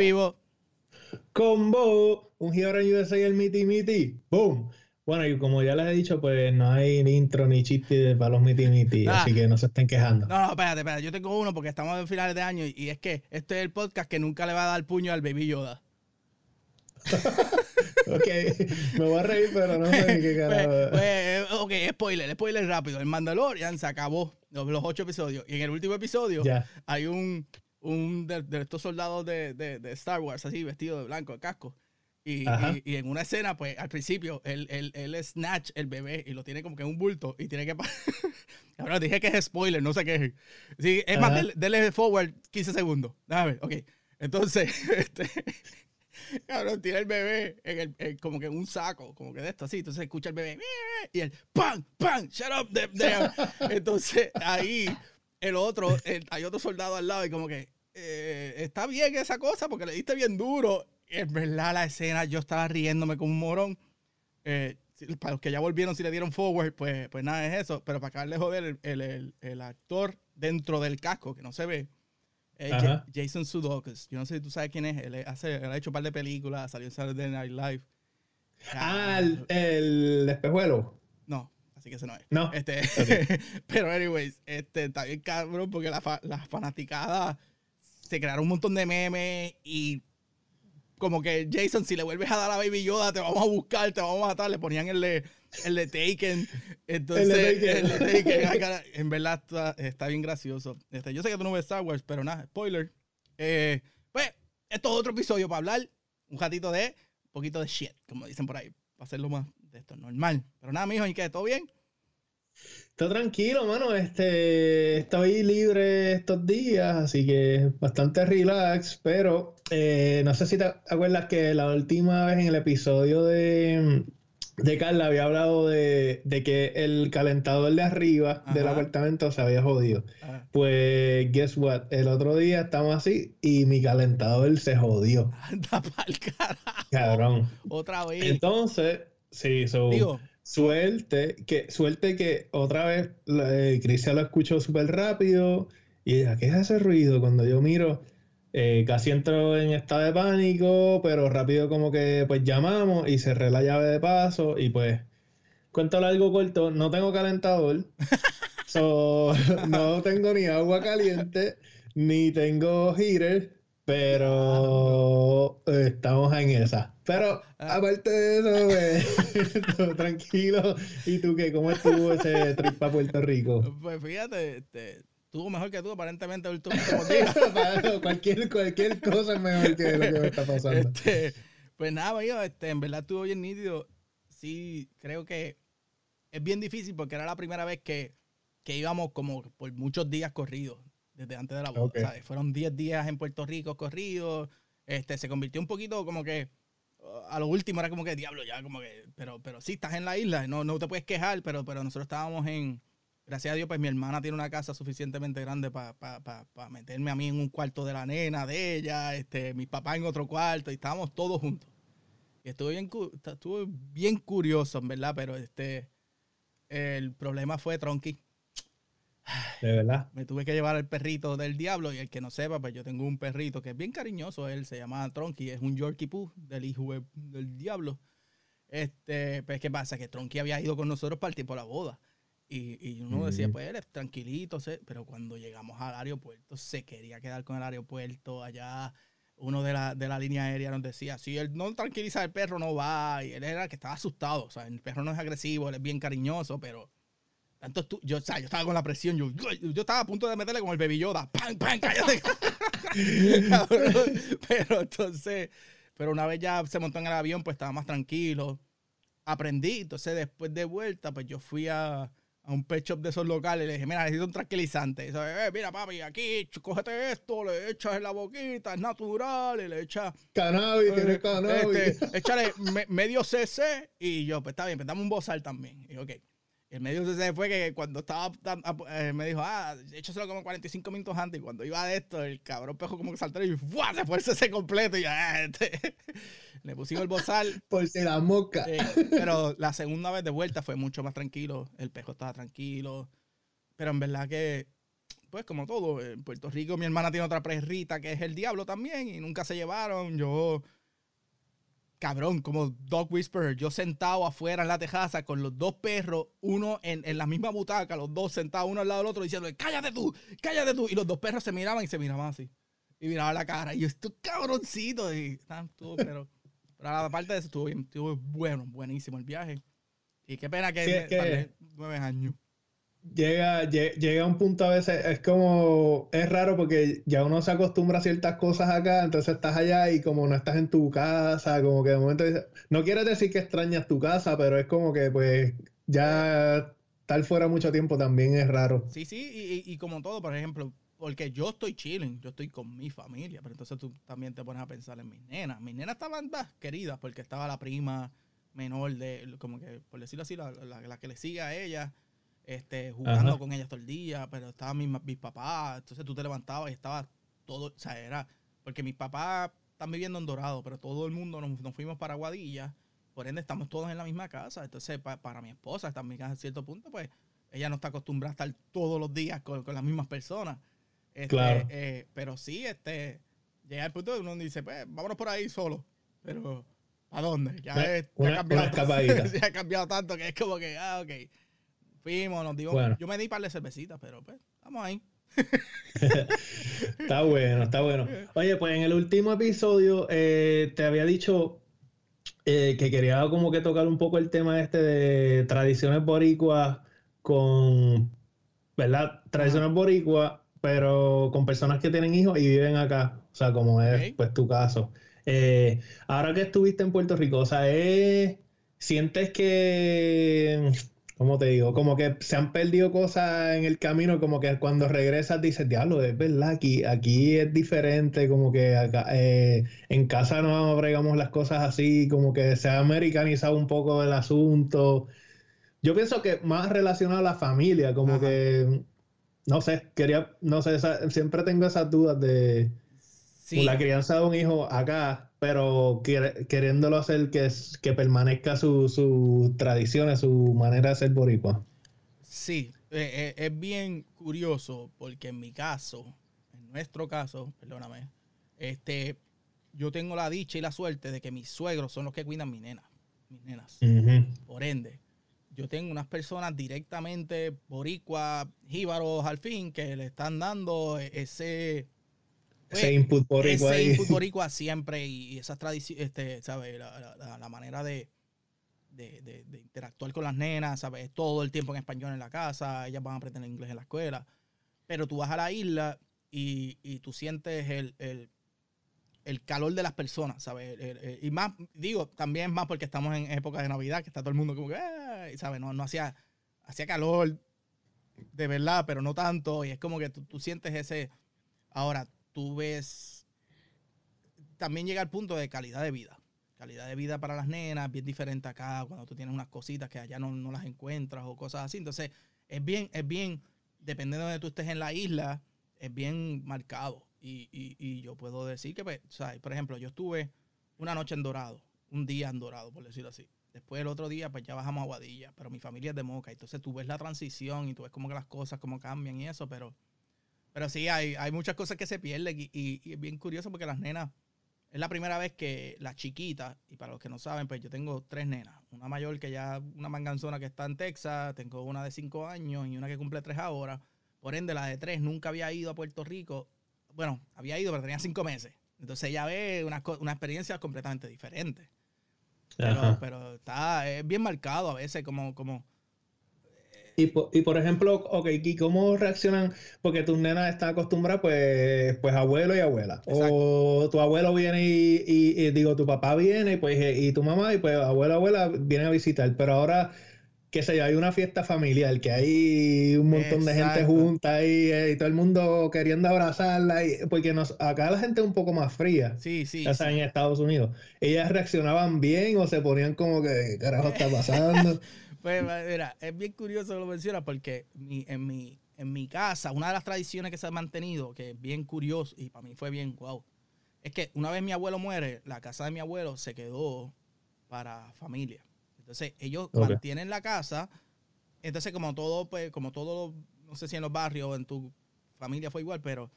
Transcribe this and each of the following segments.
vivo. Combo, un Hero USA y el Miti Miti. ¡Boom! Bueno, y como ya les he dicho, pues no hay ni intro ni chiste para los Miti Miti, Ah. así que no se estén quejando. No, no, espérate, espérate. Yo tengo uno porque estamos en finales de año y, y es que este es el podcast que nunca le va a dar puño al Baby Yoda. Ok, me voy a reír, pero no sé ni qué Pues, carajo. pues, eh, ok, spoiler, spoiler rápido. El Mandalorian se acabó los, los ocho episodios. Y en el último episodio Ya. hay un, un de, de estos soldados de, de- de Star Wars, así, vestido de blanco, de casco. Y, y- y en una escena, pues al principio, él, él, él snatch el bebé y lo tiene como que en un bulto y tiene que. Ahora dije que es spoiler, no sé qué es. Sí, es más, Ajá. dele, dele forward 15 segundos. Déjame ver, ok. Entonces, este. Cabrón, tira el bebé en el, en como que en un saco, como que de esto así. Entonces escucha el bebé y el ¡pam! ¡pam! ¡Shut up! them there". Entonces ahí el otro, el- hay otro soldado al lado y como que eh, está bien esa cosa porque le diste bien duro. Y en verdad la escena yo estaba riéndome como un morón. Eh, para los que ya volvieron, si le dieron forward, pues, pues nada es eso. Pero para acabarle de joder, el, el- el- el actor dentro del casco, que no se ve, es. Ja- Jason Sudeikis. Yo no sé si tú sabes quién es. Él, hace, él ha hecho un par de películas, salió en Saturday Night Live. Ah, el, el espejuelo. No, así que ese no es. No. Este, pero anyways, este, está bien cabrón porque la, fa- la fanaticada se crearon un montón de memes y como que Jason, si le vuelves a dar a Baby Yoda, te vamos a buscar, te vamos a matar. Le ponían el de, el de Taken. Entonces, El de Taken. el de Taken, ah, en verdad está, está bien gracioso. Este, yo sé que tú no ves Star Wars, pero nada, spoiler. Eh, pues, esto es otro episodio para hablar un ratito de un poquito de shit, como dicen por ahí, para hacerlo más de esto normal. Pero nada, mijo, ¿y qué? ¿Todo bien? Todo tranquilo, mano. Este, estoy libre estos días, así que bastante relax. Pero eh, no sé si te acuerdas que la última vez en el episodio de, de Carla había hablado de, de que el calentador de arriba del apartamento se había jodido. Ah, Pues, guess what? El otro día estamos así y mi calentador se jodió. anda pa'l carajo. Cabrón. Otra vez. Entonces, sí, so, Digo, Suerte que, suerte que otra vez eh, Cristian lo escuchó súper rápido y ella, ¿qué es ese ruido? Cuando yo miro, eh, casi entro en estado de pánico, pero rápido como que pues llamamos y cerré la llave de paso y pues, cuento largo corto, no tengo calentador, so, no tengo ni agua caliente, ni tengo heater, pero estamos en esa. Pero Ah. aparte de eso, pues, tranquilo. ¿Y tú qué? ¿Cómo estuvo ese trip para Puerto Rico? pues fíjate, este, tuvo mejor que tú aparentemente cualquier, cualquier cosa es mejor que lo que me está pasando. Este, pues nada, amigo, este, en verdad estuvo bien nítido. Sí, creo que es bien difícil porque era la primera vez que, que íbamos como por muchos días corridos, desde antes de la boda. ¿sabes? Fueron 10 días en Puerto Rico corridos. Este, se convirtió un poquito como que a lo último era como que diablo ya, como que, pero, pero sí estás en la isla, no, no te puedes quejar, pero, pero nosotros estábamos en, gracias a Dios, pues mi hermana tiene una casa suficientemente grande para meterme a mí en un cuarto de la nena de ella, este, mis papás en otro cuarto, y estábamos todos juntos. Y estuvo bien, estuvo bien curioso, en verdad, pero este, el problema fue Tronky. De verdad. Me tuve que llevar al perrito del diablo, y el que no sepa, pues yo tengo un perrito que es bien cariñoso, él se llama Tronky, es un Yorkie Poo del hijo de- del diablo. Este, pues, ¿qué pasa? Que Tronky había ido con nosotros para el tiempo de la boda. Y, y uno decía, pues él es tranquilito, se- pero cuando llegamos al aeropuerto, se quería quedar con el aeropuerto. Allá, uno de la, de la línea aérea nos decía, si él no tranquiliza al perro, no va. Y él era el que estaba asustado. O sea, el perro no es agresivo, él es bien cariñoso, pero. Tanto tú, yo, o sea, yo estaba con la presión, yo, yo, yo estaba a punto de meterle como el baby Yoda, ¡pam, pam, cállate! Pero entonces, pero una vez ya se montó en el avión, pues estaba más tranquilo. Aprendí, entonces después de vuelta, pues yo fui a, a un pet shop de esos locales y le dije, mira, necesito un tranquilizante. Y dice, "Eh, mira, papi, aquí, cógete esto, le echas en la boquita, es natural, y le echas Cannabis, tienes cannabis. este, échale me- medio cc y yo, pues está bien, pues dame un bozal también. Y ok. El medio cc fue que cuando estaba, tan- eh, me dijo, ah, échaselo como 45 minutos antes. Y cuando iba de esto, el cabrón pejo como que saltó y ¡fua! se fue el cc completo. Y ya, ah, este. le pusimos el bozal. Por si la mosca. eh, pero la segunda vez de vuelta fue mucho más tranquilo. El pejo estaba tranquilo. Pero en verdad que pues como todo, en Puerto Rico mi hermana tiene otra perrita que es el diablo también y nunca se llevaron. Yo, cabrón, como Dog Whisperer, yo sentado afuera en la tejaza con los dos perros, uno en, en la misma butaca, los dos sentados uno al lado del otro diciendo, cállate tú, cállate tú. Y los dos perros se miraban y se miraban así. Y miraban la cara. Y yo, estos cabroncitos. Y, pero, pero aparte de eso, estuvo, bien, estuvo bueno, buenísimo el viaje. Y qué pena que, que nueve años llega, llega un punto a veces, es como, es raro porque ya uno se acostumbra a ciertas cosas acá, entonces estás allá y como no estás en tu casa, como que de momento, no quiere decir que extrañas tu casa, pero es como que pues ya estar fuera mucho tiempo también es raro. Sí, sí, y, como todo, por ejemplo, porque yo estoy chilling, yo estoy con mi familia, pero entonces tú también te pones a pensar en mis nenas. Mis nenas estaban bah, queridas porque estaba la prima menor de, como que, por decirlo así, la, la que le sigue a ella este, jugando con ellas todo el día, pero estaban mis, mis, papás, entonces tú te levantabas y estaba todo, o sea, era, porque mis papás están viviendo en Dorado, pero todo el mundo nos, fuimos para Guadilla, por ende estamos todos en la misma casa, entonces para mi esposa, está en mi casa a cierto punto, pues ella no está acostumbrada a estar todos los días con, las mismas personas. Este, claro. Eh, pero sí, este, llega el punto de uno dice, pues vámonos por ahí solo, pero ¿a dónde? Ya, ha cambiado, ya ha cambiado tanto que es como que, ah, ok Fuimos, nos dio. Yo me di par de cervecitas, pero pues, estamos ahí. está bueno, está bueno. Oye, pues en el último episodio eh, te había dicho eh, que quería como que tocar un poco el tema este de tradiciones boricuas con, ¿verdad? Tradiciones boricuas, pero con personas que tienen hijos y viven acá. O sea, como es pues tu caso. Eh, ahora que estuviste en Puerto Rico, o sea, ¿sientes que como te digo, como que se han perdido cosas en el camino, como que cuando regresas dices, diablo, es verdad, aquí, aquí es diferente, como que acá, eh, en casa no bregamos las cosas así, como que se ha americanizado un poco el asunto. Yo pienso que más relacionado a la familia, como que, no sé, quería, no sé, siempre tengo esas dudas de la crianza de un hijo acá pero queriéndolo hacer que, que permanezca sus su tradiciones, su manera de ser boricua. Sí, eh, eh, es bien curioso porque en mi caso, en nuestro caso, perdóname, este, yo tengo la dicha y la suerte de que mis suegros son los que cuidan mi nena, mis nenas. Por ende, yo tengo unas personas directamente boricua, jíbaros al fin, que le están dando ese ese pues, input boricua ese input boricua siempre y, esas tradiciones, este, ¿sabes? La, manera de, de, interactuar con las nenas, ¿sabes? Todo el tiempo en español en la casa, ellas van a aprender inglés en la escuela. Pero tú vas a la isla y, y tú sientes el, el, el, calor de las personas, ¿sabes? y más, digo, también más porque estamos en época de Navidad, que está todo el mundo como que, ¿sabes? No, no hacía, hacía calor de verdad, pero no tanto. Y es como que tú, tú sientes ese... Ahora, tú ves, también llega al punto de calidad de vida. Calidad de vida para las nenas, bien diferente acá, cuando tú tienes unas cositas que allá no, no las encuentras o cosas así. Entonces, es bien, es bien, dependiendo de donde tú estés en la isla, es bien marcado. Y, y, y yo puedo decir que, pues, por ejemplo, yo estuve una noche en Dorado, un día en Dorado, por decirlo así. Después el otro día, pues ya bajamos a Guadilla, pero mi familia es de Moca. Entonces tú ves la transición y tú ves como que las cosas, como cambian y eso, pero pero sí, hay, hay muchas cosas que se pierden y, es bien curioso porque las nenas, es la primera vez que las chiquitas, y para los que no saben, pues yo tengo tres nenas. Una mayor que ya, una manganzona que está en Texas, tengo una de cinco años y una que cumple tres ahora. Por ende, la de tres nunca había ido a Puerto Rico. Bueno, había ido, pero tenía cinco meses. Entonces ella ve una, una experiencia completamente diferente. Pero, pero, está, es bien marcado a veces, como, como y por, ejemplo, ok, ¿y cómo reaccionan? Porque tus nenas están acostumbradas, pues, pues abuelo y abuela. O tu abuelo viene y, digo, tu papá viene, pues, y tu mamá, y pues abuelo, abuela viene a visitar. Pero ahora, qué sé yo, hay una fiesta familiar, que hay un montón de gente junta y, y, todo el mundo queriendo abrazarla, y, porque nos, acá la gente es un poco más fría. Sí, sí. O sea, en Estados Unidos. ¿Ellas reaccionaban bien o se ponían como que, ¿qué carajo está pasando? Pues mira, es bien curioso que lo menciona porque en, mi, en mi casa, una de las tradiciones que se ha mantenido, que es bien curioso y para mí fue bien guau, es que una vez mi abuelo muere, la casa de mi abuelo se quedó para familia. Entonces ellos mantienen la casa. Entonces como todo, pues, como todo, no sé si en los barrios, en tu familia fue igual, pero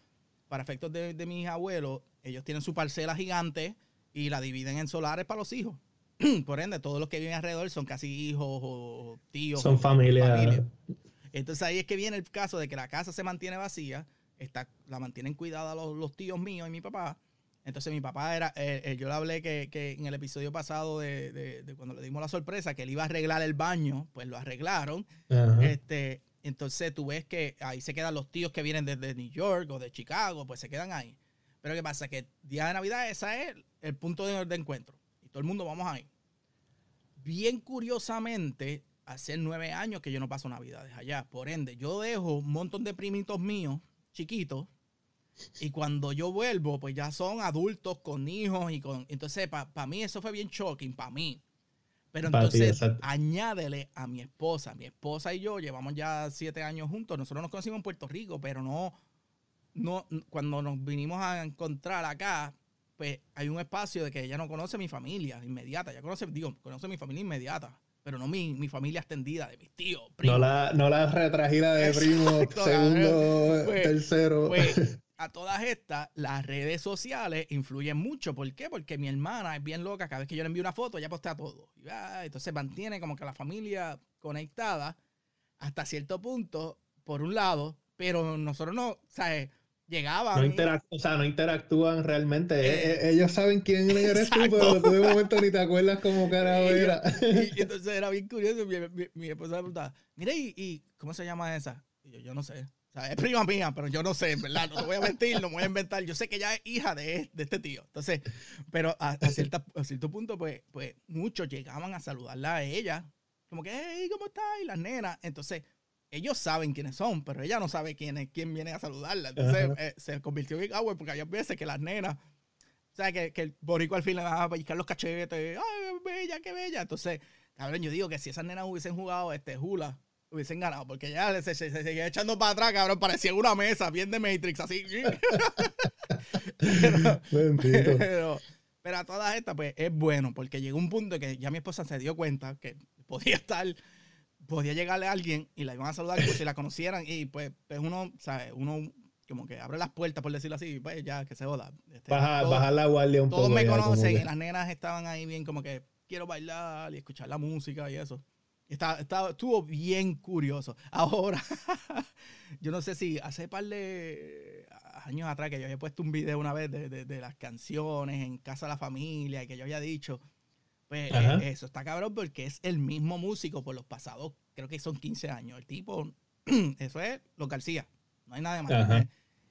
para efectos de, de mis abuelos, ellos tienen su parcela gigante y la dividen en solares para los hijos. Por ende, todos los que viven alrededor son casi hijos o tíos. Son familia. Entonces ahí es que viene el caso de que la casa se mantiene vacía, está, la mantienen cuidada los, los tíos míos y mi papá. Entonces mi papá era, eh, eh, yo le hablé que, que, en el episodio pasado de, de, cuando le dimos la sorpresa que él iba a arreglar el baño, pues lo arreglaron. Este, entonces tú ves que ahí se quedan los tíos que vienen desde New York o de Chicago, pues se quedan ahí. Pero ¿qué pasa? Que día de Navidad ese es el punto de, de encuentro. Y todo el mundo vamos ahí. Bien curiosamente, hace nueve años que yo no paso Navidades allá. Por ende, yo dejo un montón de primitos míos, chiquitos, y cuando yo vuelvo, pues ya son adultos con hijos y con... Entonces, para mí eso fue bien shocking, para mí. Pero entonces, añádele a mi esposa. Mi esposa y yo llevamos ya siete años juntos. Nosotros nos conocimos en Puerto Rico, pero no, no, cuando nos vinimos a encontrar acá, pues hay un espacio de que ella no conoce mi familia inmediata. Ella conoce, digo, conoce mi familia inmediata pero no mi, mi, familia extendida de mis tíos. Primos. No la, no la retragida de primo, segundo, pues, tercero. Pues, a todas estas, las redes sociales influyen mucho. ¿Por qué? Porque mi hermana es bien loca. Cada vez que yo le envío una foto, ella postea todo. entonces mantiene como que la familia conectada hasta cierto punto, por un lado, pero nosotros no, ¿sabes? Llegaban. No o sea, no interactúan realmente. E, e, ellos saben quién eres tú, pero tú de momento ni te acuerdas cómo cara era. Y, entonces era bien curioso. Mi, esposa me preguntaba, mire, ¿y, cómo se llama esa? Y yo, yo no sé. O sea, es prima mía, pero yo no sé, ¿verdad? No te voy a mentir, no me voy a inventar. Yo sé que ella es hija de, de este tío. Entonces, pero a, cierta, a cierto punto, pues, pues muchos llegaban a saludarla a ella. Como que, hey, ¿cómo estás? Y las nenas. Entonces, ellos saben quiénes son, pero ella no sabe quién es, quién viene a saludarla. Entonces eh, se convirtió en agua porque había veces que las nenas, o sea, que, que el borico al fin le va a pellizcar los cachetes, ¡ay, bella, qué bella! Entonces, cabrón, yo digo que si esas nenas hubiesen jugado este hula, hubiesen ganado, porque ya se, se, seguía echando para atrás, cabrón, parecía una mesa, bien de Matrix, así. pero, pero, a todas estas, pues es bueno, porque llegó un punto que ya mi esposa se dio cuenta que podía estar podía llegarle a alguien y la iban a saludar como si la conocieran y pues, pues uno, ¿sabes? Uno como que abre las puertas, por decirlo así, pues ya que se joda. Este, bajar la guardia un todos poco. Todos me conocen y las nenas estaban ahí bien como que quiero bailar y escuchar la música y eso. Y estaba, estaba, estuvo bien curioso. Ahora, yo no sé si hace par de años atrás que yo había puesto un video una vez de, de, de las canciones en Casa de la Familia y que yo había dicho pues eh, eso está cabrón porque es el mismo músico por los pasados, creo que son 15 años. El tipo, eso es lo García, no hay nada de más.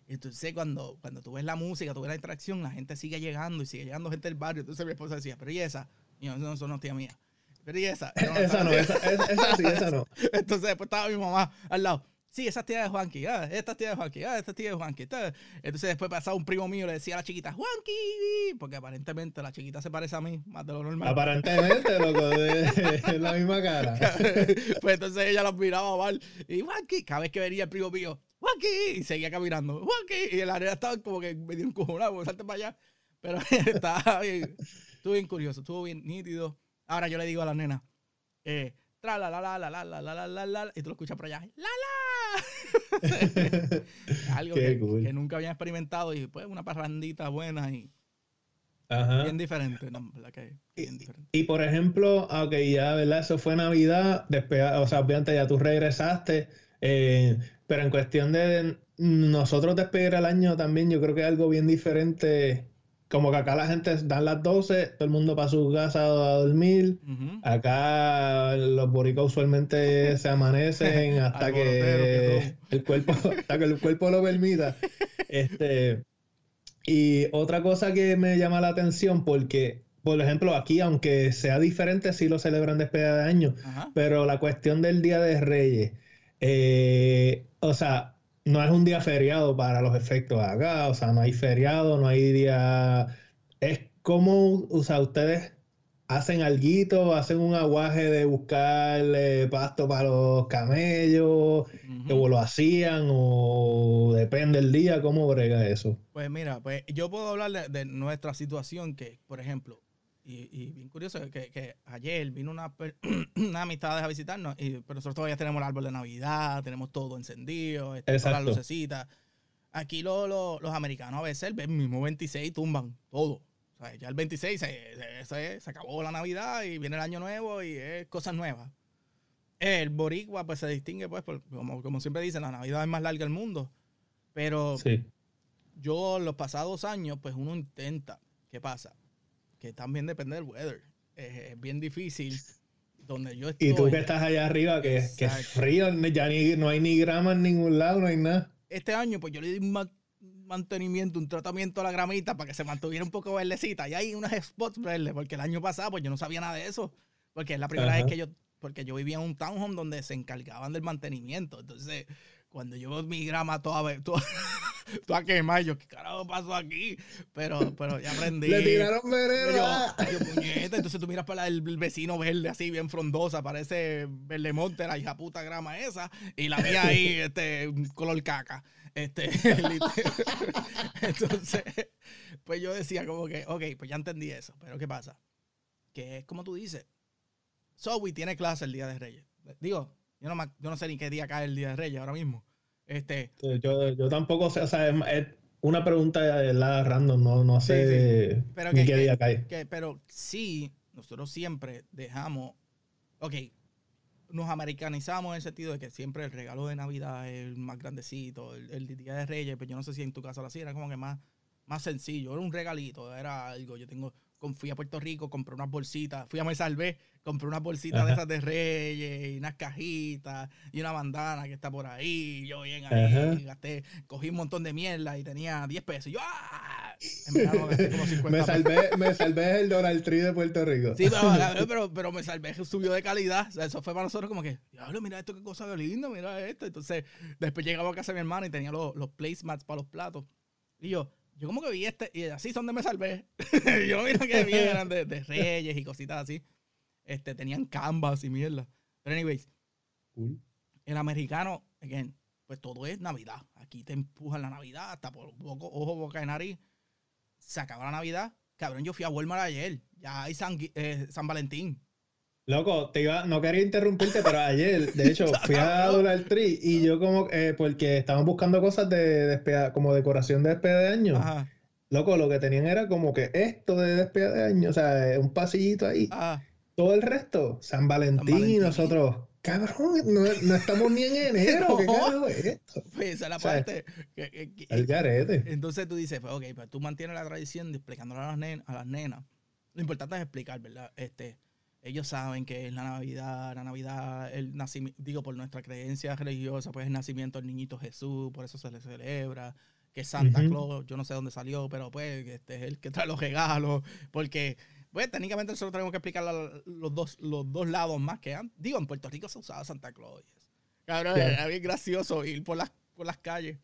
Entonces, cuando, cuando tú ves la música, tú ves la interacción, la gente sigue llegando y sigue llegando gente del barrio. Entonces, mi esposa decía, pero ¿y esa? Y yo, no, eso no es tía mía. Pero ¿y esa? esa no, esa, esa, sí, esa no. Entonces, después estaba mi mamá al lado sí, esa tía de Juanqui, ah, esta tía de Juanqui, ah, esta tía de Juanqui. Entonces después pasaba un primo mío le decía a la chiquita, Juanqui, porque aparentemente la chiquita se parece a mí, más de lo normal. Aparentemente, loco, de, la misma cara. pues entonces ella los miraba mal y Juanqui, cada vez que venía el primo mío, Juanqui, y seguía caminando, Juanqui, y el área estaba como que medio encojonado, salte para allá. Pero estaba bien, estuvo bien curioso, estuvo bien nítido. Ahora yo le digo a la nena, eh, tra la la la la la la la la la y tú lo escuchas por allá, la la Algo que, nunca habían experimentado y pues una parrandita buena y bien diferente, y, por ejemplo, ok, ya, ¿verdad? Eso fue Navidad, después, o sea, obviamente ya tú regresaste, eh, pero en cuestión de nosotros despedir el año también, yo creo que es algo bien diferente como que acá la gente dan las 12, todo el mundo para su casa a dormir. Acá los boricos usualmente se amanecen hasta que el cuerpo, hasta que el cuerpo lo permita. Este, y otra cosa que me llama la atención, porque, por ejemplo, aquí, aunque sea diferente, sí lo celebran despedida de año, pero la cuestión del Día de Reyes, eh, o sea, no es un día feriado para los efectos acá, o sea, no hay feriado, no hay día. Es como, o sea, ustedes hacen algo, hacen un aguaje de buscar pasto para los camellos, o lo hacían, o depende del día, ¿cómo brega eso? Pues mira, pues yo puedo hablar de nuestra situación, que, por ejemplo, y, bien curioso que, que ayer vino una, una, amistad a visitarnos, y, pero nosotros todavía tenemos el árbol de Navidad, tenemos todo encendido, este, las lucecitas. Aquí los americanos a veces el mismo 26 tumban todo. O sea, ya el 26 se, se, acabó la Navidad y viene el Año Nuevo y es cosas nuevas. El boricua pues se distingue pues, como, como siempre dicen, la Navidad es más larga del mundo. Pero yo los pasados años pues uno intenta, ¿qué pasa? Que también depende del weather. Es, bien difícil donde yo estoy. Y tú que estás allá arriba, que, que es frío, ya ni, no hay ni grama en ningún lado, no hay nada este año, pues yo le di un mantenimiento, un tratamiento a la gramita para que se mantuviera un poco verdecita. Y hay unos spots verdes, porque el año pasado, pues yo no sabía nada de eso. Porque es la primera vez que yo, porque yo vivía en un townhome donde se encargaban del mantenimiento. Entonces, cuando yo veo mi grama toda, toda, toda quemada, yo, ¿qué carajo pasó aquí? Pero, pero ya aprendí. Le tiraron veneno. Yo, puñeta. Entonces tú miras para el vecino verde así, bien frondosa, parece verde monte, la hija puta grama esa, y la mía ahí, este, color caca. Este, entonces, pues yo decía como que, ok, pues ya entendí eso, pero ¿qué pasa? Que es como tú dices, Zoe tiene clase el Día de Reyes. Digo, yo no, yo no sé ni qué día cae el Día de Reyes ahora mismo. Este, yo, yo tampoco sé, o sea, es, una pregunta la random, no, no sé ni qué día cae. pero sí, nosotros siempre dejamos, ok, nos americanizamos en el sentido de que siempre el regalo de Navidad es el más grandecito, el, Día de Reyes, pero pues yo no sé si en tu casa lo hacía, era como que más, más sencillo, era un regalito, era algo, yo tengo fui a Puerto Rico, compré unas bolsitas, fui a Me Salvé, compré unas bolsitas de esas de Reyes, y unas cajitas, y una bandana que está por ahí, yo bien ahí, gasté, cogí un montón de mierda y tenía 10 pesos, y yo ¡ah! me, salvé, me salvé el Donald Tree de Puerto Rico. Sí, pero, pero, me salvé, subió de calidad, eso fue para nosotros como que, diablo, mira esto, qué cosa linda, mira esto, entonces después llegamos a casa de mi hermana y tenía los, los placemats para los platos, y yo, yo como que vi este, y así son de me salvé. yo vi que bien, eran de, reyes y cositas así. Este, tenían canvas y mierda. Pero anyways, el americano, again, pues todo es Navidad. Aquí te empujan la Navidad, hasta por poco, ojo, boca de nariz. Se acaba la Navidad. Cabrón, yo fui a Walmart ayer. Ya hay San, eh, San Valentín. Loco, te iba, no quería interrumpirte, pero ayer, de hecho, fui a Dollar Tree y yo como, eh, porque estaban buscando cosas de despedida, como decoración de despedida de año. Loco, lo que tenían era como que esto de despedida de año, o sea, un pasillito ahí. Todo el resto, San Valentín, y nosotros, cabrón, no, estamos ni en enero, ¿qué carajo es esto? Pues esa es la parte. el garete. Entonces tú dices, pues ok, pues tú mantienes la tradición de explicándolo a las, a las nenas. Lo importante es explicar, ¿verdad? Este ellos saben que es la Navidad, la Navidad, el nacimiento, digo, por nuestra creencia religiosa, pues el nacimiento del niñito Jesús, por eso se le celebra, que Santa Claus, yo no sé dónde salió, pero pues este es el que trae los regalos, porque, pues técnicamente nosotros tenemos que explicar los dos, los dos lados más que antes. Digo, en Puerto Rico se usaba Santa Claus. Cabrón, era bien gracioso ir por las, por las calles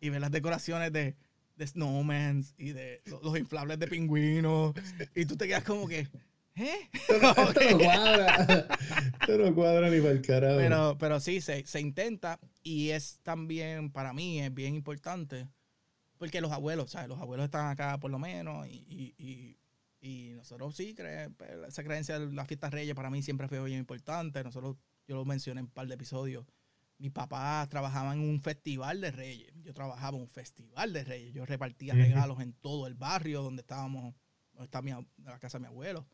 y ver las decoraciones de, de snowmen y de los, los inflables de pingüinos, y tú te quedas como que ¿Eh? Esto, no, cuadra. esto no cuadra ni para el carajo. Pero, pero sí, se, se, intenta y es también, para mí, es bien importante. Porque los abuelos, ¿sabes? Los abuelos están acá por lo menos y, y, y, nosotros sí, cre pues, esa creencia de las fiestas reyes para mí siempre fue bien importante. Nosotros, yo lo mencioné en un par de episodios. Mi papá trabajaba en un festival de reyes. Yo trabajaba en un festival de reyes. Yo repartía regalos en todo el barrio donde estábamos, donde está mi, la casa de mi abuelo.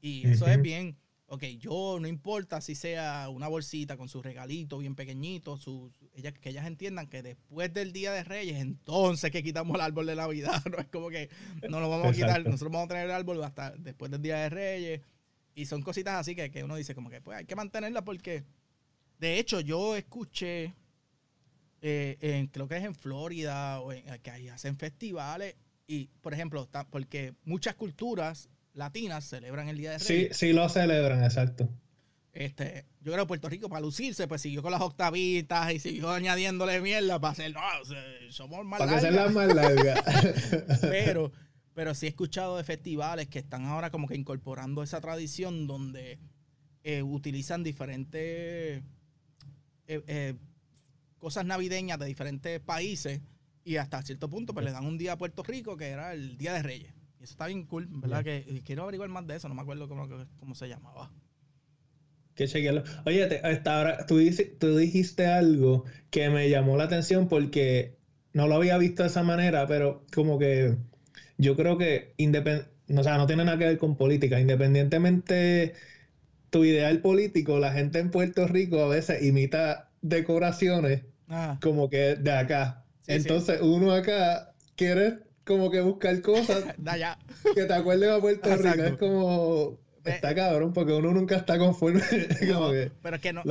Y eso es bien, ok, yo no importa si sea una bolsita con su regalito bien pequeñito, su, que ellas entiendan que después del Día de Reyes, entonces que quitamos el árbol de Navidad, no es como que no lo vamos a quitar, nosotros vamos a tener el árbol hasta después del Día de Reyes. Y son cositas así que, que uno dice como que pues hay que mantenerla porque, de hecho, yo escuché, eh, en, creo que es en Florida, o en, que ahí hacen festivales, y por ejemplo, porque muchas culturas latinas celebran el Día de Reyes. Sí, sí lo celebran, exacto. Este, yo creo que Puerto Rico para lucirse, pues siguió con las octavitas y siguió añadiéndole mierda para hacer, no, somos más Para que las más largas. pero, pero sí he escuchado de festivales que están ahora como que incorporando esa tradición donde eh, utilizan diferentes eh, eh, cosas navideñas de diferentes países y hasta cierto punto pues le dan un día a Puerto Rico que era el Día de Reyes. Y eso está bien cool, ¿verdad? Que quiero averiguar más de eso, no me acuerdo cómo, cómo se llamaba. Que chequearlo. Oye, hasta ahora tú, tú dijiste algo que me llamó la atención porque no lo había visto de esa manera, pero como que yo creo que o sea, no tiene nada que ver con política. Independientemente tu ideal político, la gente en Puerto Rico a veces imita decoraciones ah. como que de acá. Entonces uno acá quiere como que buscar cosas que te acuerden a Puerto Rico. Es como Está cabrón, porque uno nunca está conforme. pero es que no,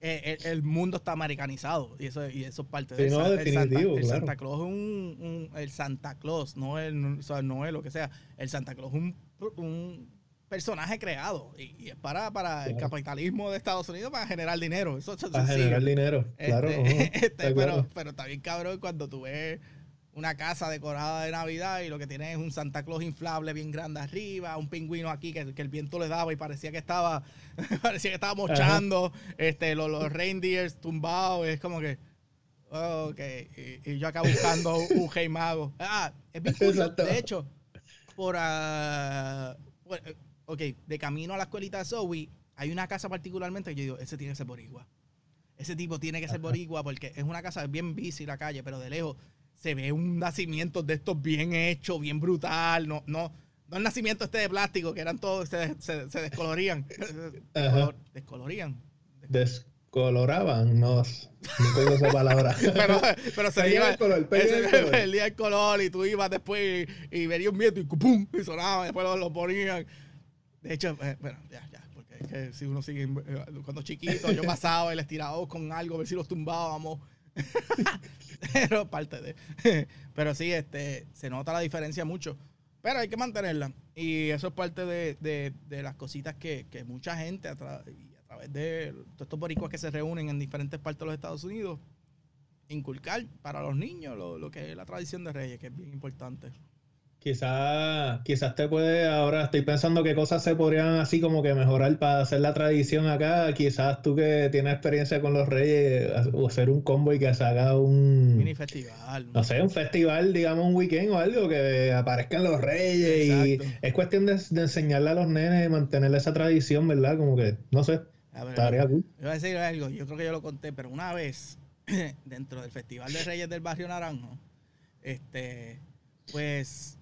eh, el, mundo está americanizado y eso, y eso es parte de no, definitivo, el Santa, Claus es un, el Santa Claus, no el, o sea, no es lo que sea. El Santa Claus es un, un personaje creado y, es para, para el capitalismo de Estados Unidos para generar dinero. Eso, para generar dinero, claro. Este, este, pero, pero está bien cabrón cuando tú ves una casa decorada de Navidad y lo que tiene es un Santa Claus inflable bien grande arriba, un pingüino aquí que, el viento le daba y parecía que estaba parecía que estaba mochando, este los, los, reindeers tumbados, es como que ok, y, yo acá buscando un Hey Mago. Ah, es bien De hecho, por uh, ok, de camino a la escuelita de Zoe, hay una casa particularmente que yo digo, ese tiene que ser boricua. Ese tipo tiene que ser boricua porque es una casa bien bici la calle, pero de lejos se ve un nacimiento de estos bien hecho, bien brutal. No, no, no el nacimiento este de plástico, que eran todos, se, se, descolorían. descolorían. Descoloraban, no, no tengo esa palabra. pero, pero se iba el color, perdía el color y tú ibas después y, verías un viento y ¡pum! y sonaba, después lo, ponían. De hecho, eh, bueno, ya, ya, porque es que si uno sigue, eh, cuando chiquito, yo pasaba y les tiraba con algo, a ver si los tumbábamos. pero parte de. pero sí, este, se nota la diferencia mucho. Pero hay que mantenerla. Y eso es parte de, las cositas que, mucha gente, a, a través de todos estos boricuas que se reúnen en diferentes partes de los Estados Unidos, inculcar para los niños lo, lo que es la tradición de Reyes, que es bien importante. Quizás quizás te puede, ahora estoy pensando qué cosas se podrían así como que mejorar para hacer la tradición acá. Quizás tú que tienes experiencia con los reyes, o hacer un combo y que se haga un... Mini festival. No sé, un festival, digamos un weekend o algo, que aparezcan los reyes y es cuestión de, enseñarle a los nenes, mantener esa tradición, ¿verdad? Como que, no sé, estaría cool. Yo voy a decir algo, yo creo que yo lo conté, pero una vez, dentro del Festival de Reyes del Barrio Naranjo, este, pues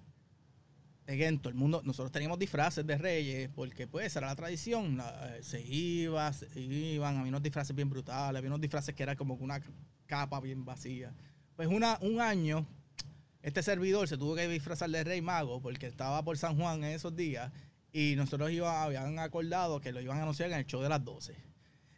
todo el mundo, nosotros teníamos disfraces de reyes, porque pues era la tradición, eh, se iba, se iban, había unos disfraces bien brutales, había unos disfraces que era como una capa bien vacía. Pues una, un año, este servidor se tuvo que disfrazar de rey mago, porque estaba por San Juan en esos días, y nosotros iba, habían acordado que lo iban a anunciar en el show de las 12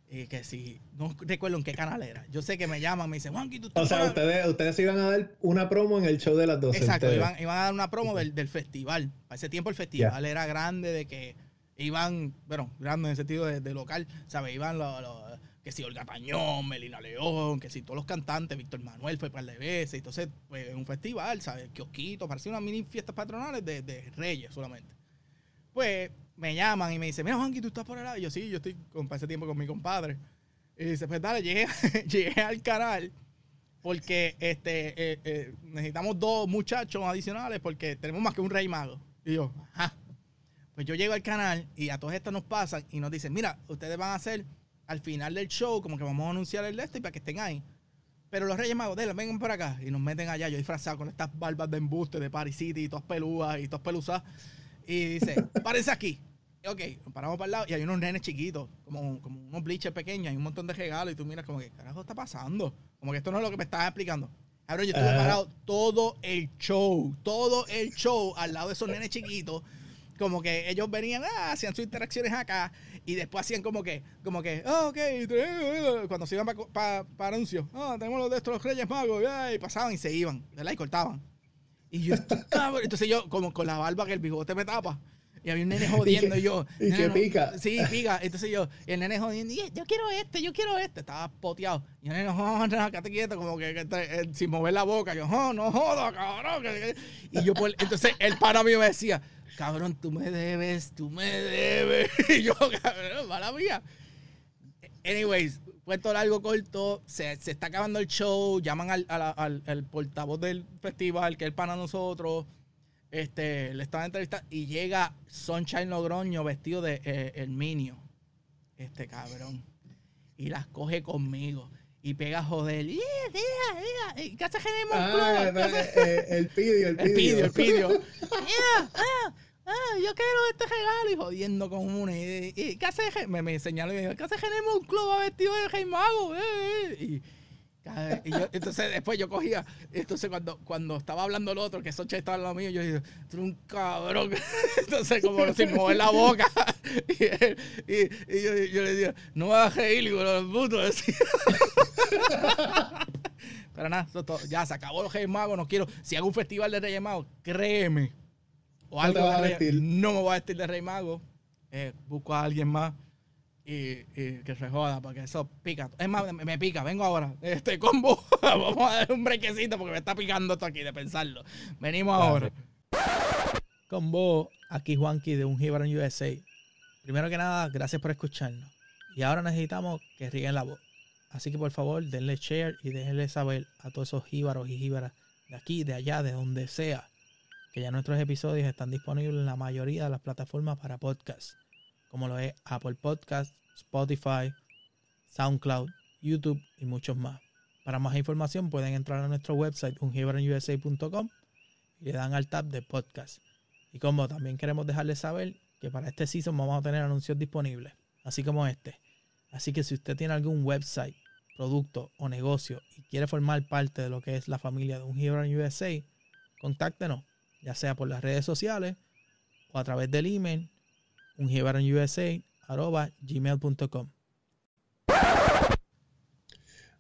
y que si, no recuerdo en qué canal era. Yo sé que me llaman, me dicen, Juanqui, tú O sea, ustedes, ustedes iban a dar una promo en el show de las 12. Exacto, iban, iban, a dar una promo del, del festival. Para ese tiempo el festival era grande, de que iban, bueno, grande en el sentido de, local, ¿sabes? Iban los, que si Olga Pañón, Melina León, que si todos los cantantes, Víctor Manuel fue un par de veces. Entonces, pues, un festival, ¿sabes? Kiosquito, parecía una mini fiestas patronales de, de Reyes solamente. Pues me llaman y me dicen, mira, Juanqui, ¿tú estás por el lado? Y yo, sí, yo estoy ese tiempo con mi compadre. Y dice, pues dale, llegué, llegué al canal porque este, eh, eh, necesitamos dos muchachos adicionales porque tenemos más que un rey mago. Y yo, ajá. Pues yo llego al canal y a todos estos nos pasan y nos dicen, mira, ustedes van a hacer al final del show, como que vamos a anunciar el este y para que estén ahí. Pero los Reyes Magos, dale, vengan por acá. Y nos meten allá, yo disfrazado con estas barbas de embuste de Paris City y todas pelúas y todas pelusas. Y dice, párense aquí. Ok, nos paramos para el lado y hay unos nenes chiquitos, como, como unos bleachers pequeños, hay un montón de regalos y tú miras como que, carajo está pasando? Como que esto no es lo que me estás explicando. Ahora yo estuve parado todo el show, todo el show al lado de esos nenes chiquitos. Como que ellos venían, ah, hacían sus interacciones acá y después hacían como que, como que, oh, ok, cuando se iban para pa, anuncios, ah, tenemos los de estos los Reyes Magos, y pasaban y se iban, ¿verdad? Y cortaban. Y yo, cabrón. Entonces yo, como con la barba que el bigote me tapa. Y había un nene jodiendo y, yo. Y que pica. Sí, pica. Entonces yo, y el nene jodiendo, y yo quiero este, yo quiero este. Estaba poteado. Y el nene, oh, no, quédate quieto, como que, eh, sin mover la boca. Yo, oh, no joda, cabrón. Y yo, pues, entonces el pana mío me decía, cabrón, tú me debes, tú me debes. Y yo, cabrón, mala mía. Anyways, puesto largo corto, se, se, está acabando el show, llaman al, al, portavoz del festival, que es el pana nosotros, este, le están entrevistando y llega Sunshine Logroño vestido de eh, el Minio, este cabrón, y las coge conmigo. y pega a joder. ¡Yeah, yeah, yeah! ¿Qué hace Genemo Ah, hace- eh, el pidio, el El pidio. pidio, el pidio. Yeah, ah, ah, yo quiero este regalo y jodiendo con uno. Y, ¿Qué hace? Me, me señaló y me dijo, ¿qué hace Genemo un club vestido de Rey Mago? Eh, eh. Cada- y entonces después yo cogía, entonces cuando, cuando estaba hablando el otro, que Soche estaba al lado mío, yo dije, tú eres un cabrón. Entonces como sin mover la boca. Y, y- yo, yo le dije, no me hagas reír, hijo de puto. decía. Pero nada, ya se acabó los Reyes Magos, no quiero. Si hago un festival de Reyes Magos, créeme. O algo de no me voy a vestir de Rey Mago. Eh, busco a alguien más y, y que se joda, porque eso pica. Es más, me, me pica, vengo ahora. Este combo, vamos a dar un brequecito porque me está picando esto aquí de pensarlo. Venimos ahora. Combo, aquí Juanqui de Un en USA. Primero que nada, gracias por escucharnos. Y ahora necesitamos que rieguen la voz. Así que por favor, denle share y déjenle saber a todos esos jíbaros y jíbaras de aquí, de allá, de donde sea, que ya nuestros episodios están disponibles en la mayoría de las plataformas para podcast, como lo es Apple Podcast, Spotify, SoundCloud, YouTube y muchos más. Para más información pueden entrar a nuestro website unjibaronusa.com y le dan al tab de podcast. Y como también queremos dejarles saber que para este season vamos a tener anuncios disponibles, así como este. Así que si usted tiene algún website, producto o negocio y quiere formar parte de lo que es la familia de un Hero USA, contáctenos, ya sea por las redes sociales o a través del email ungiveronusa@gmail.com.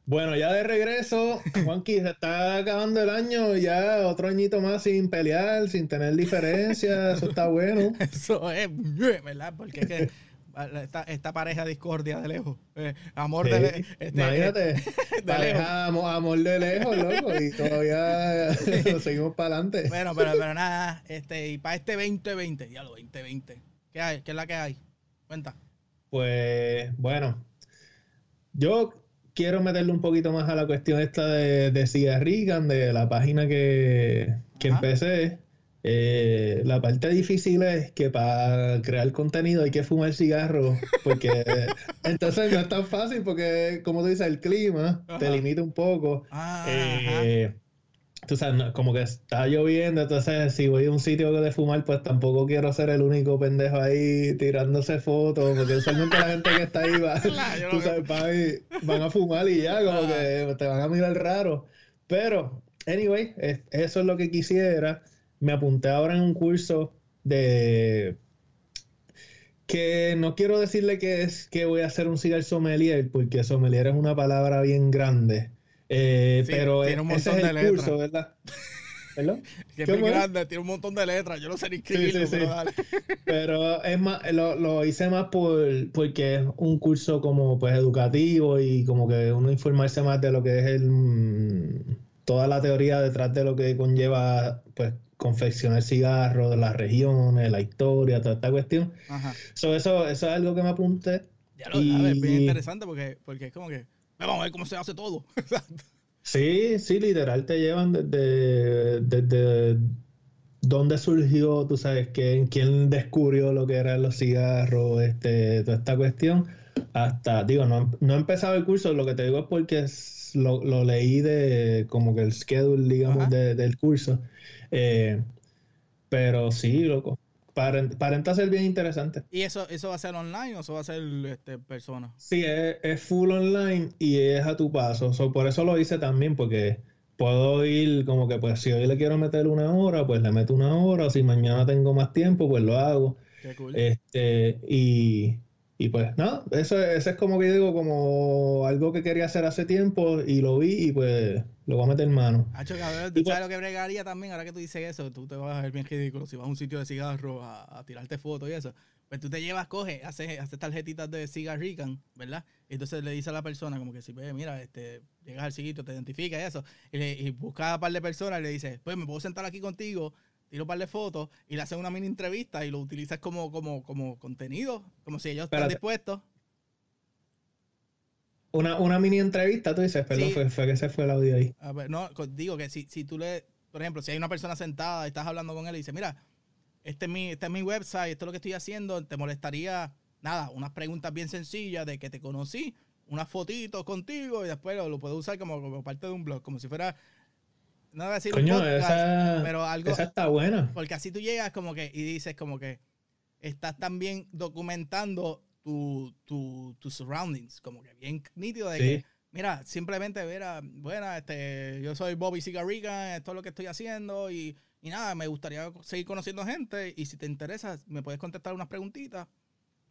Bueno, ya de regreso, Juanqui, se está acabando el año, ya otro añito más sin pelear, sin tener diferencias, eso está bueno. Eso es, ¿verdad? Porque es que esta, esta pareja discordia de lejos, eh, amor de, le- este, Imagínate, de lejos. pareja, amo- amor de lejos, loco, y todavía seguimos para adelante. Bueno, pero, pero nada, este, y para este 2020, ya lo 2020, ¿qué hay? ¿Qué es la que hay? Cuenta. Pues bueno, yo quiero meterle un poquito más a la cuestión esta de, de Cigarrigan, de la página que, que empecé. Eh, la parte difícil es que para crear contenido hay que fumar cigarro, porque entonces no es tan fácil porque, como tú dices, el clima te Ajá. limita un poco. Ah, Eh, tú sabes, como que está lloviendo, entonces si voy a un sitio de fumar, pues tampoco quiero ser el único pendejo ahí tirándose fotos, porque usualmente la gente que está ahí va, Claro, tú sabes, van, y- van a fumar y ya, como que te van a mirar raro. Pero, anyway, es- eso es lo que quisiera. Me apunté ahora en un curso de que no quiero decirle que es que voy a hacer un cigar sommelier, porque sommelier es una palabra bien grande. Eh, Sí, pero tiene un ese montón es de el curso, ¿verdad? ¿Perdón? que es ¿cómo muy grande, tiene un montón de letras, yo no sé ni escribirlo, sí, sí. pero dale. Pero es más, lo, lo hice más por, porque es un curso como pues educativo y como que uno informarse más de lo que es el mm, toda la teoría detrás de lo que conlleva pues confeccionar cigarros, las regiones, la historia, toda esta cuestión. Ajá. So, eso, eso es algo que me apunté. Ya lo sabes, es bien Y- interesante porque, porque es como que, vamos a ver cómo se hace todo. Sí, sí, literal te llevan desde, desde dónde surgió, tú sabes, quién, quién descubrió lo que eran los cigarros, este, toda esta cuestión, hasta, digo, no, no he empezado el curso, lo que te digo es porque lo, lo leí de como que el schedule, digamos, de- del curso. Eh, pero sí, loco, paren- parenta ser bien interesante. ¿Y eso, eso va a ser online o eso va a ser este, persona? Sí, es, es full online y es a tu paso. So, por eso lo hice también, porque puedo ir como que, pues, si hoy le quiero meter una hora, pues le meto una hora. Si mañana tengo más tiempo, pues lo hago. Qué cool. Este, y, y pues, nada, eso, eso es como que digo, como algo que quería hacer hace tiempo y lo vi y pues lo voy a meter en mano. Hacho, cabrón, y ¿tú sabes lo que bregaría también? Ahora que tú dices eso, tú te vas a ver bien ridículo. Si vas a un sitio de cigarros a, a tirarte fotos y eso, pues tú te llevas, coges, haces, haces tarjetitas de Cigar Rican, ¿verdad? Y entonces le dices a la persona, como que si ve, mira, este, llegas al sitio, te identifica y eso, y, le, y buscas a un par de personas y le dices, pues me puedo sentar aquí contigo, tiro un par de fotos y le haces una mini entrevista y lo utilizas como, como, como contenido, como si ellos están dispuestos. Una, una mini entrevista, tú dices, perdón, Sí. fue, fue que se fue el audio ahí. A ver, no, digo que si, si tú le, por ejemplo, si hay una persona sentada y estás hablando con él y dice, mira, este es mi, este es mi website, esto es lo que estoy haciendo, te molestaría, nada, unas preguntas bien sencillas de que te conocí unas fotitos contigo y después lo, puedo usar como, parte de un blog, como si fuera, no voy a decir un podcast, pero algo. Esa está buena. Porque así tú llegas como que y dices como que estás también documentando tu, tu, tus surroundings, como que bien nítido de que, mira, simplemente ver bueno, este, yo soy Bobby Cigarriga, esto es lo que estoy haciendo y, y nada, me gustaría seguir conociendo gente y si te interesa, me puedes contestar unas preguntitas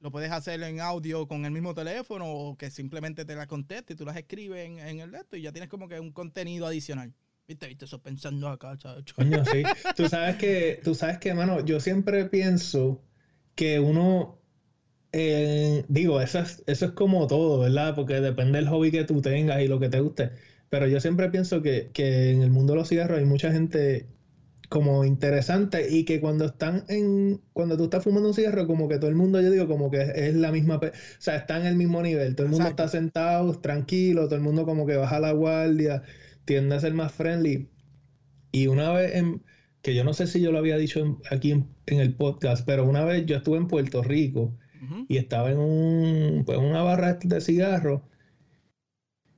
lo puedes hacer en audio con el mismo teléfono o que simplemente te las conteste y tú las escribes en, el esto y ya tienes como que un contenido adicional. ¿Viste? ¿Viste? Eso pensando acá, Coño, sí. tú sabes que, tú sabes que, mano, yo siempre pienso que uno, eh, digo, eso es, eso es como todo, ¿verdad? Porque depende del hobby que tú tengas y lo que te guste. Pero yo siempre pienso que, que en el mundo de los cigarros hay mucha gente como interesante y que cuando están en, cuando tú estás fumando un cigarro, como que todo el mundo, yo digo, como que es la misma, o sea, está en el mismo nivel, todo el mundo está sentado, tranquilo, todo el mundo como que baja la guardia, tiende a ser más friendly. Y una vez, en, que yo no sé si yo lo había dicho aquí en, el podcast, pero una vez yo estuve en Puerto Rico y estaba en un, pues, una barra de cigarros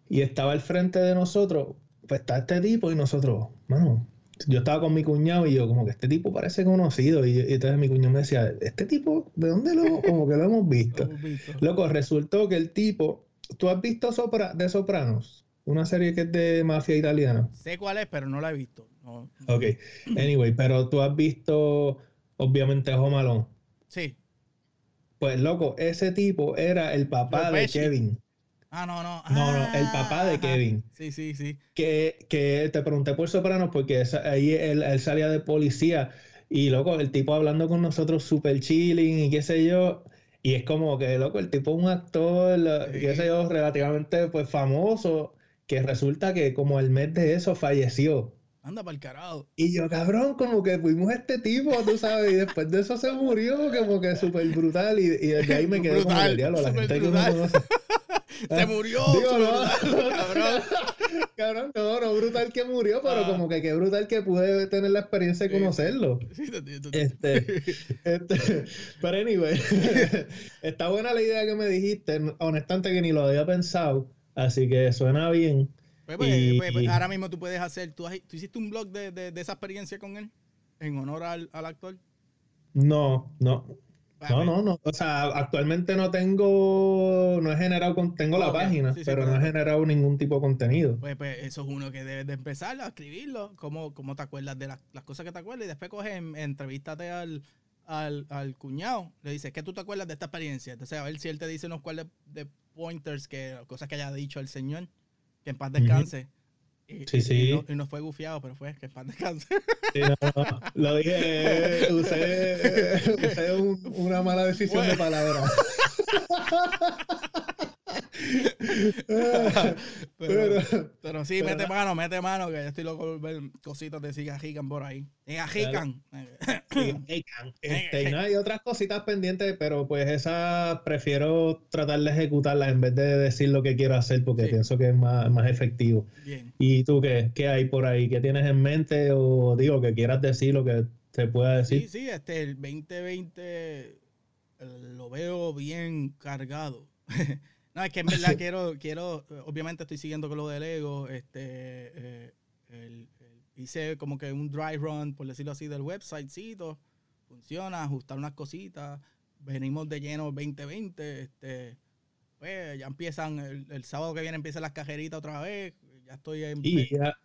y estaba al frente de nosotros, pues está este tipo y nosotros, mano, yo estaba con mi cuñado y yo, como que este tipo parece conocido. Y, entonces mi cuñado me decía, ¿este tipo, de dónde lo, como que lo hemos visto? Loco, resultó que el tipo, ¿tú has visto Sopra, de Sopranos? Una serie que es de mafia italiana. Sé cuál es, pero no la he visto. Ok, anyway, pero tú has visto, obviamente, Home Sí. Pues, loco, ese tipo era el papá de Kevin. Ah, no, no. No, no, el papá de Kevin. Sí, sí, sí. Que, que te pregunté por Sopranos porque ahí él, salía de policía y, loco, el tipo hablando con nosotros súper chilling y qué sé yo. Y es como que, loco, el tipo es un actor, qué sé yo, relativamente pues famoso, que resulta que como el mes de eso falleció. Anda para el carajo. Y yo, cabrón, como que fuimos este tipo, tú sabes, y después de eso se murió, como que súper brutal, y, y desde ahí me quedé como el diablo, la gente que no conoce. Se murió. no, cabrón. cabrón, no, no brutal que murió, pero ah. como que qué brutal que pude tener la experiencia de conocerlo. Sí, este, este, pero anyway, está buena la idea que me dijiste, honestamente que ni lo había pensado, así que suena bien. Pues, pues, pues, pues ahora mismo tú puedes hacer, tú, tú hiciste un blog de, de, de, esa experiencia con él, en honor al, al actor. No, no. No, no, no. O sea, actualmente no tengo, no he generado, tengo la página, pero no he generado ningún tipo de contenido. Pues, pues eso es uno que debes de empezar a escribirlo, cómo, cómo te acuerdas de las, cosas que te acuerdas y después coges, en, entrevístate al, al, al, cuñado, le dices, ¿qué tú te acuerdas de esta experiencia? Entonces, a ver si él te dice unos cuales de, pointers, que cosas que haya dicho el señor, que en paz descanse. Y, sí, sí. Y, no, fue gufiado, pero fue que pan descanse. Sí, no, no. Lo dije, usé, usé una mala decisión de palabras. pero, sí, mete mano, mete mano, que yo estoy loco por ver cositas de Sigajican por ahí. Sigajican. Este, no hay otras cositas pendientes, pero pues esas prefiero tratar de ejecutarlas en vez de decir lo que quiero hacer, porque pienso que es más, más efectivo. Bien. ¿Y tú qué, qué hay por ahí? ¿Qué tienes en mente? O digo, que quieras decir lo que te pueda decir. Sí, sí, este, el 2020 eh, lo veo bien cargado. No, es que en verdad quiero, quiero, obviamente estoy siguiendo con lo del ego, este, eh, hice como que un dry run, por decirlo así, del websitecito, funciona, ajustar unas cositas, venimos de lleno 2020, este, pues ya empiezan, el, sábado que viene empiezan las cajeritas otra vez, ya estoy en,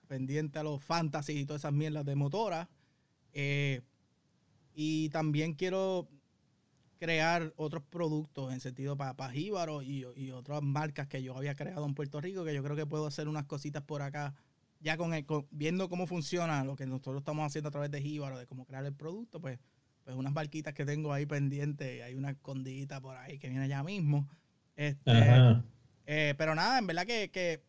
pendiente a los fantasy y todas esas mierdas de motora, eh, y también quiero crear otros productos en sentido para, para Jíbaro y, otras marcas que yo había creado en Puerto Rico, que yo creo que puedo hacer unas cositas por acá, ya con, viendo cómo funciona lo que nosotros estamos haciendo a través de Jíbaro, de cómo crear el producto, pues, pues unas barquitas que tengo ahí pendientes, hay una escondidita por ahí que viene ya mismo. Este, eh, pero nada, en verdad que,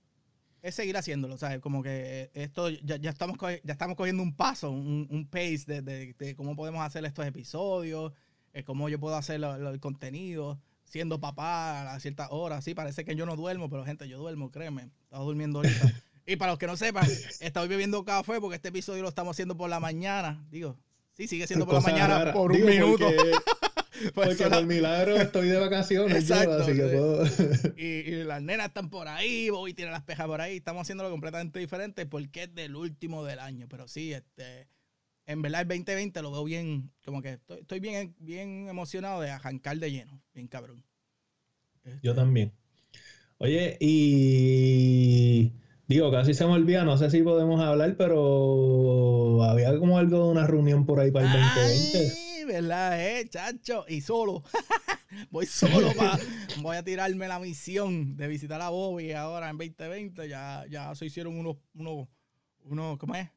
es seguir haciéndolo, ¿sabes? Como que esto ya, estamos, ya estamos cogiendo un paso, un, pace de, de, cómo podemos hacer estos episodios, es cómo yo puedo hacer el contenido, siendo papá a ciertas horas. Sí, parece que yo no duermo, pero gente, yo duermo, créeme. Estaba durmiendo ahorita. y para los que no sepan, estoy bebiendo café porque este episodio lo estamos haciendo por la mañana. Digo, sí, sigue siendo por la mañana por un minuto. Pues Porque por milagro estoy de vacaciones yo, así que puedo... y, las nenas están por ahí, Bobby tiene las pejas por ahí, estamos haciéndolo completamente diferente porque es del último del año, pero sí, este... En verdad el 2020 lo veo bien, como que estoy, bien, bien emocionado de arrancar de lleno, bien cabrón. Yo también. Oye, y digo, casi se me olvida, no sé si podemos hablar, pero había como algo de una reunión por ahí para el 2020. Ay, ¿verdad? Eh, chacho, y solo. voy solo para, voy a tirarme la misión de visitar a Bobby ahora en 2020. Ya, ya se hicieron unos, unos, unos, ¿cómo es?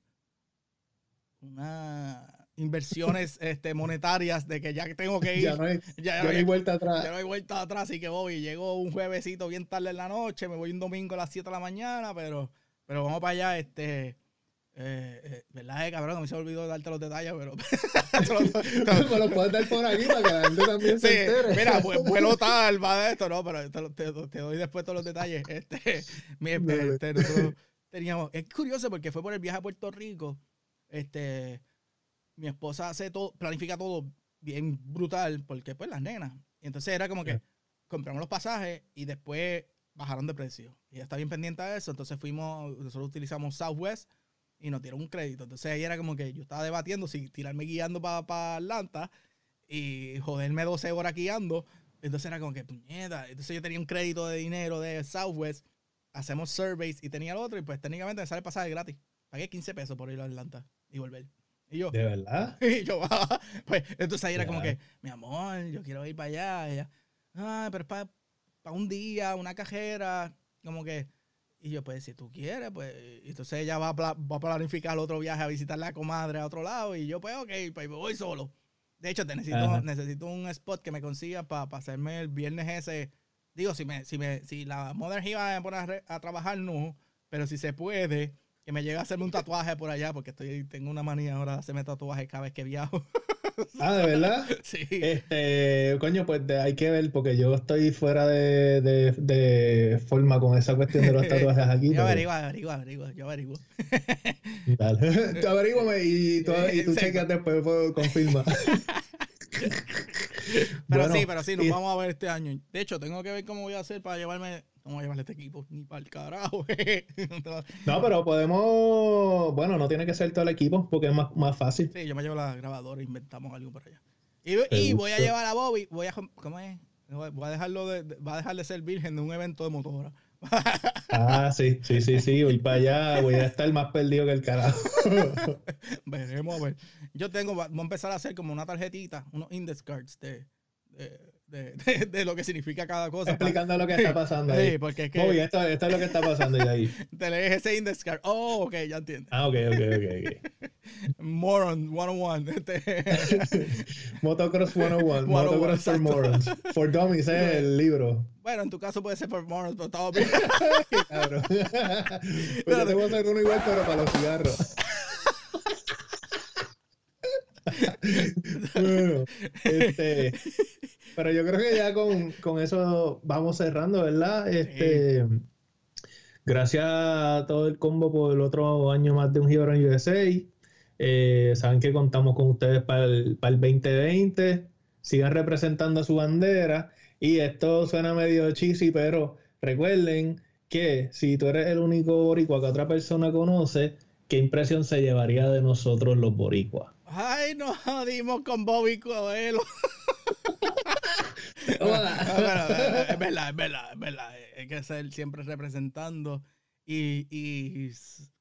Una inversiones este, monetarias de que ya tengo que ir. Ya no hay, ya, no hay vuelta atrás. Ya no hay vuelta atrás, así que voy. Llego un juevesito bien tarde en la noche, me voy un domingo a las 7 de la mañana, pero, pero vamos para allá, este. Eh, eh, ¿Verdad, eh, cabrón? A mí se me olvidó darte los detalles, pero. me lo puedes dar por aquí para que la gente también se entere. Mira, pues, vuelo tal, va de esto, no, pero te, te, doy después todos los detalles. Este, mi, este, teníamos. Es curioso porque fue por el viaje a Puerto Rico. Este mi esposa hace todo, planifica todo bien brutal, porque pues las nenas. Y entonces era como que compramos los pasajes y después bajaron de precio. Y ella está bien pendiente de eso. Entonces fuimos, nosotros utilizamos Southwest y nos dieron un crédito. Entonces ahí era como que yo estaba debatiendo si tirarme guiando para Atlanta y joderme 12 horas guiando. Entonces era como que puñeta. Entonces yo tenía un crédito de dinero de Southwest. Hacemos surveys y tenía el otro y pues técnicamente me sale el pasaje gratis. Pagué 15 pesos por ir a Atlanta y volver. Y yo, ¿De verdad? Y yo, ah", pues, entonces ahí era como que, mi amor, yo quiero ir para allá. ella, ah, pero es para un día, una cajera, como que. Y yo, pues, si tú quieres, pues. Entonces ella va a, va a planificar otro viaje a visitar la comadre a otro lado. Y yo, pues, ok, pues voy solo. De hecho, te necesito, necesito un spot que me consiga para hacerme el viernes ese. Digo, si me, si me, si la Mother iba a poner a trabajar, no. Pero si se puede, que me llegue a hacerme un tatuaje por allá, porque estoy, tengo una manía ahora de hacerme tatuajes cada vez que viajo. Ah, ¿de verdad? Sí. Este, coño, pues hay que ver, porque yo estoy fuera de, de, de forma con esa cuestión de los tatuajes aquí. yo averiguo, averiguo, averiguo, yo averiguo. Dale. tú averíguame y, tú, y tú chequeas después, confirma. pero sí, pero sí, nos vamos a ver este año. De hecho, tengo que ver cómo voy a hacer para llevarme no voy a llevarle este equipo ni para el carajo. no, pero podemos. Bueno, no tiene que ser todo el equipo porque es más, más fácil. Sí, yo me llevo la grabadora e inventamos algo por allá. Y, voy a llevar a Bobby. Voy a, ¿Cómo es? Voy a dejarlo de, va a dejar de ser virgen de un evento de motora. ah, sí, sí, sí, sí. Voy para allá, voy a estar más perdido que el carajo. Veremos a ver. Yo tengo, voy a empezar a hacer como una tarjetita, unos index cards de de, de, lo que significa cada cosa. Explicando lo que está pasando ahí. Sí, porque es que... esto, esto, es lo que está pasando ahí. Te lees ese index card. Oh, ok, ya entiendo. Ah, ok, ok, ok. Moron 101. Este. Motocross 101. Motocross for Morons. For Dummies es el libro. Bueno, en tu caso puede ser for Morons, pero estaba bien. Cabrón. pues yo te voy a hacer uno igual, pero para los cigarros. bueno, este, pero yo creo que ya con, eso vamos cerrando, ¿verdad? Este, Gracias a todo el combo por el otro año más de un Hero en USA. Eh, saben que contamos con ustedes para el, para el 2020. Sigan representando su bandera. Y esto suena medio cheesy, pero recuerden que si tú eres el único boricua que otra persona conoce, ¿qué impresión se llevaría de nosotros los boricuas? Ay, nos jodimos con Bobby Coelho. es verdad, es verdad, es verdad. Hay que ser siempre representando y, y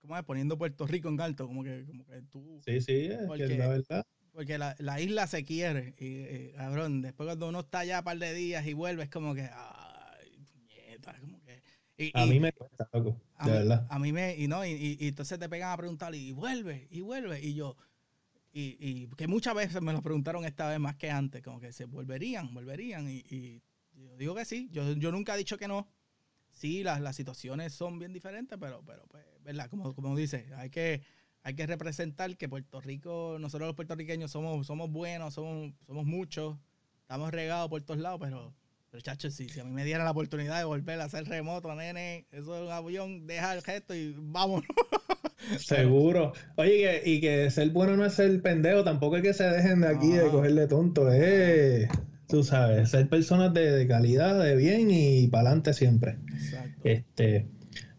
¿cómo es? Poniendo Puerto Rico en alto, como que, como que tú. Sí, sí, es la verdad. Porque la, la, isla se quiere, y, cabrón, después cuando uno está allá un par de días y vuelve, es como que, ay, puñeta, como que. a mí me cuesta, loco, de verdad. A mí me, y no, y, y, entonces te pegan a preguntar, y vuelve, y vuelve, y yo, y, y, que muchas veces me lo preguntaron esta vez más que antes, como que se volverían, volverían. Y, yo digo que sí, yo, yo, nunca he dicho que no. Sí, las, las situaciones son bien diferentes, pero, pero pues, ¿verdad? Como, como dice, hay que, hay que representar que Puerto Rico, nosotros los puertorriqueños somos, somos buenos, somos, somos muchos, estamos regados por todos lados, pero, pero chacho, sí, si a mí me dieran la oportunidad de volver a hacer remoto, nene, eso es un avión, deja el gesto y vámonos. Seguro. Oye, y que, ser bueno no es ser pendejo, tampoco es que se dejen de aquí de cogerle tonto, eh. tú sabes, ser personas de, calidad, de bien y para adelante siempre. Exacto. Este,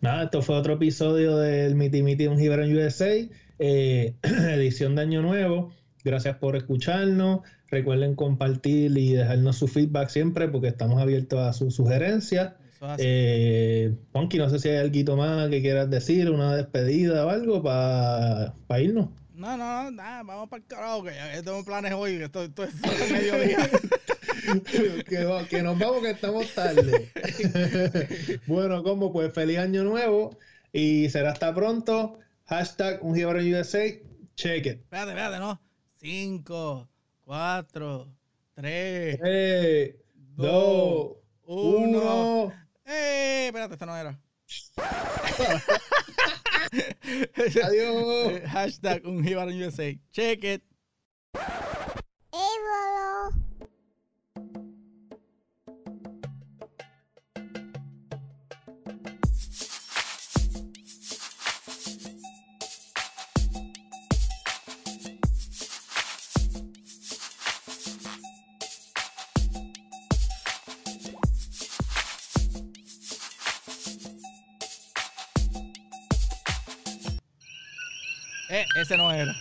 nada, esto fue otro episodio del Miti Miti un Gibran USA, eh, edición de Año Nuevo. Gracias por escucharnos. Recuerden compartir y dejarnos su feedback siempre porque estamos abiertos a sus sugerencias. Eh, no sé si hay algo más que quieras decir, una despedida o algo para irnos. No, no, nada, vamos para el carajo, que ya tengo planes hoy, que esto, esto es mediodía. que, que nos vamos, que estamos tarde. bueno, como pues feliz año nuevo y será hasta pronto. Hashtag un USA. Check it. Espérate, espérate, no. 5, 4, 3, 2, 1. ¡Eh! Espérate, esta no era. Adiós. Hashtag un USA. Check it. Ese no era.